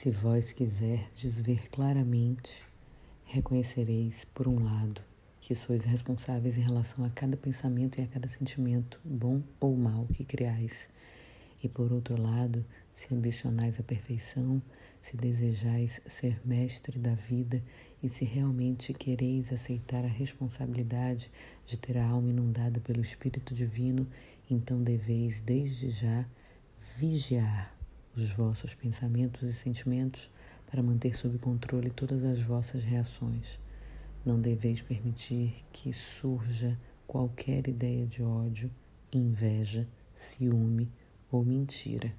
Se vós quiserdes ver claramente, reconhecereis, por um lado, que sois responsáveis em relação a cada pensamento e a cada sentimento, bom ou mal, que criais. E por outro lado, se ambicionais a perfeição, se desejais ser mestre da vida e se realmente quereis aceitar a responsabilidade de ter a alma inundada pelo Espírito Divino, então deveis desde já vigiar os vossos pensamentos e sentimentos para manter sob controle todas as vossas reações. Não deveis permitir que surja qualquer ideia de ódio, inveja, ciúme ou mentira.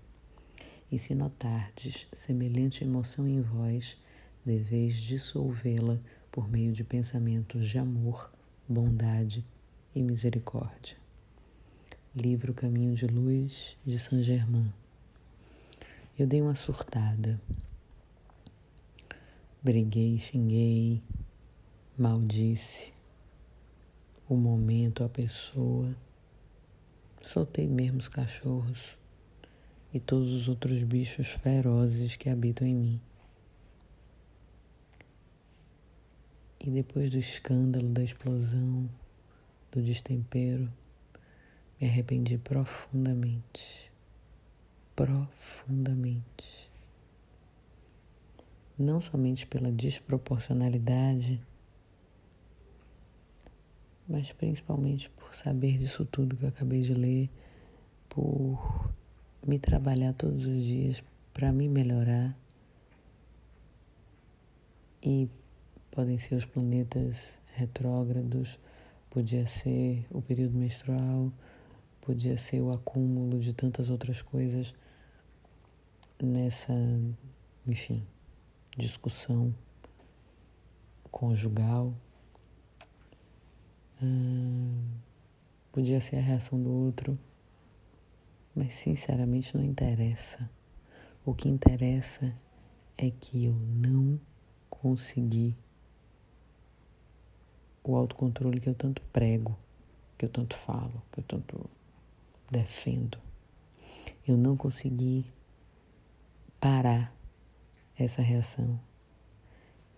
E se notardes semelhante emoção em vós, deveis dissolvê-la por meio de pensamentos de amor, bondade e misericórdia. Livro Caminho de Luz de Saint Germain. Eu dei uma surtada. Briguei, xinguei, maldisse o momento, a pessoa. Soltei mesmo os cachorros e todos os outros bichos ferozes que habitam em mim. E depois do escândalo, da explosão, do destempero, me arrependi profundamente. Profundamente. Não somente pela desproporcionalidade, mas principalmente por saber disso tudo que eu acabei de ler, por me trabalhar todos os dias para me melhorar e podem ser os planetas retrógrados, podia ser o período menstrual, podia ser o acúmulo de tantas outras coisas nessa, enfim, discussão conjugal. Hum, podia ser a reação do outro, mas sinceramente não interessa. O que interessa é que eu não consegui o autocontrole que eu tanto prego, que eu tanto falo, que eu tanto defendo. Eu não consegui parar essa reação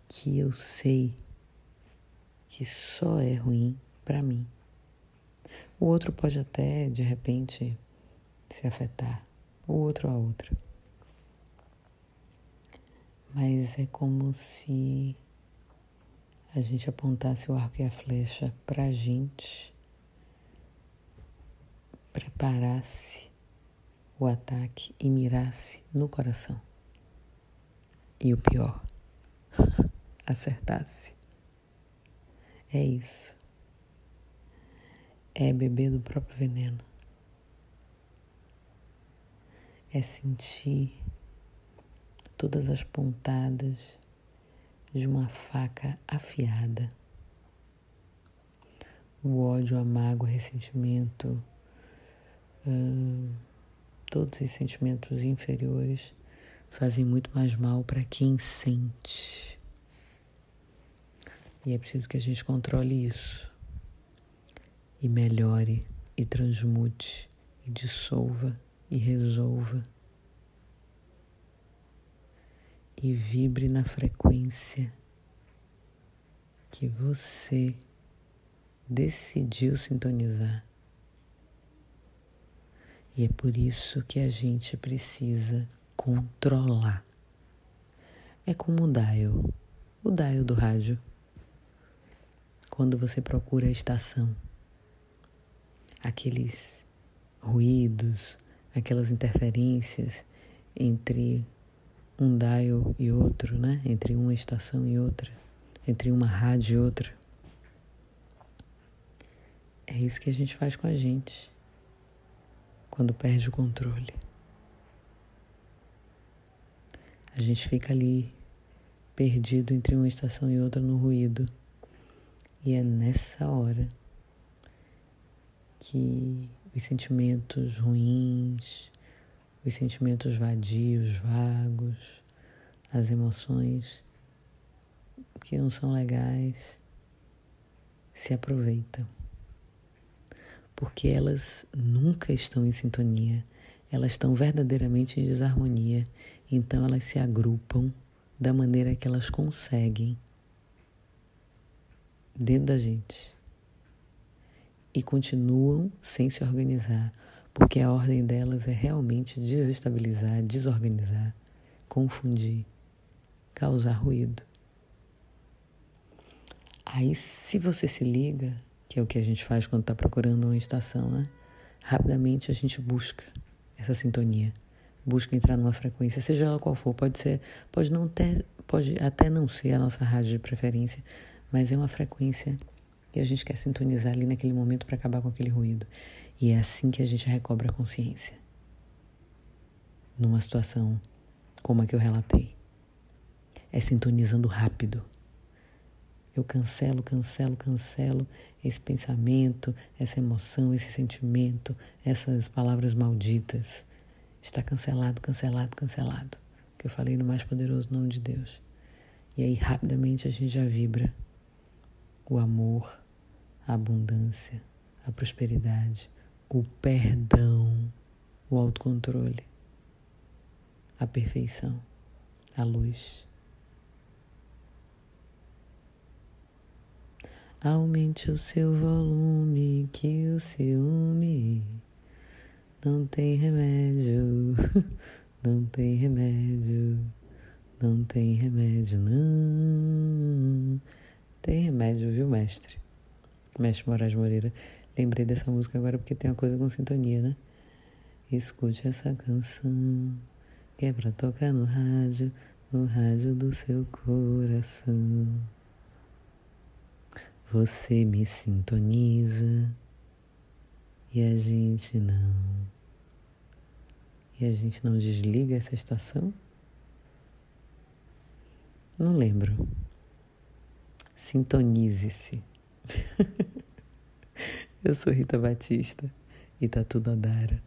que eu sei que só é ruim para mim. O outro pode até, de repente, se afetar, o outro a outra. Mas é como se a gente apontasse o arco e a flecha para a gente, preparasse o ataque e mirasse no coração. E o pior, acertasse. É isso. É beber do próprio veneno. É sentir todas as pontadas de uma faca afiada. O ódio, a mágoa, o ressentimento, hum, todos os sentimentos inferiores fazem muito mais mal para quem sente. E é preciso que a gente controle isso e melhore e transmute e dissolva e resolva e vibre na frequência que você decidiu sintonizar. E é por isso que a gente precisa controlar. É como o dial, o dial do rádio. Quando você procura a estação, aqueles ruídos, aquelas interferências entre um dial e outro, né? Entre uma estação e outra, entre uma rádio e outra. É isso que a gente faz com a gente quando perde o controle. A gente fica ali perdido entre uma estação e outra no ruído. E é nessa hora que os sentimentos ruins, os sentimentos vadios, vagos, as emoções que não são legais se aproveitam. Porque elas nunca estão em sintonia, elas estão verdadeiramente em desarmonia. Então elas se agrupam da maneira que elas conseguem dentro da gente e continuam sem se organizar, porque a ordem delas é realmente desestabilizar, desorganizar, confundir, causar ruído. Aí, se você se liga, que é o que a gente faz quando está procurando uma estação, né? Rapidamente a gente busca essa sintonia, busca entrar numa frequência, seja ela qual for, pode ser, pode não ter, pode até não ser a nossa rádio de preferência, mas é uma frequência que a gente quer sintonizar ali naquele momento para acabar com aquele ruído. E é assim que a gente recobra a consciência. Numa situação como a que eu relatei. É sintonizando rápido eu cancelo, cancelo, cancelo esse pensamento, essa emoção, esse sentimento, essas palavras malditas. Está cancelado, cancelado, cancelado. Que eu falei no mais poderoso nome de Deus. E aí rapidamente a gente já vibra o amor, a abundância, a prosperidade, o perdão, o autocontrole, a perfeição, a luz. Aumente o seu volume, que o ciúme não tem remédio, não tem remédio, não tem remédio, não. Tem remédio, viu, mestre? Mestre Moraes Moreira. Lembrei dessa música agora porque tem uma coisa com sintonia, né? Escute essa canção que é pra tocar no rádio, no rádio do seu coração. Você me sintoniza e a gente não. E a gente não desliga essa estação? Não lembro. Sintonize-se. Eu sou Rita Batista e tá tudo a dar.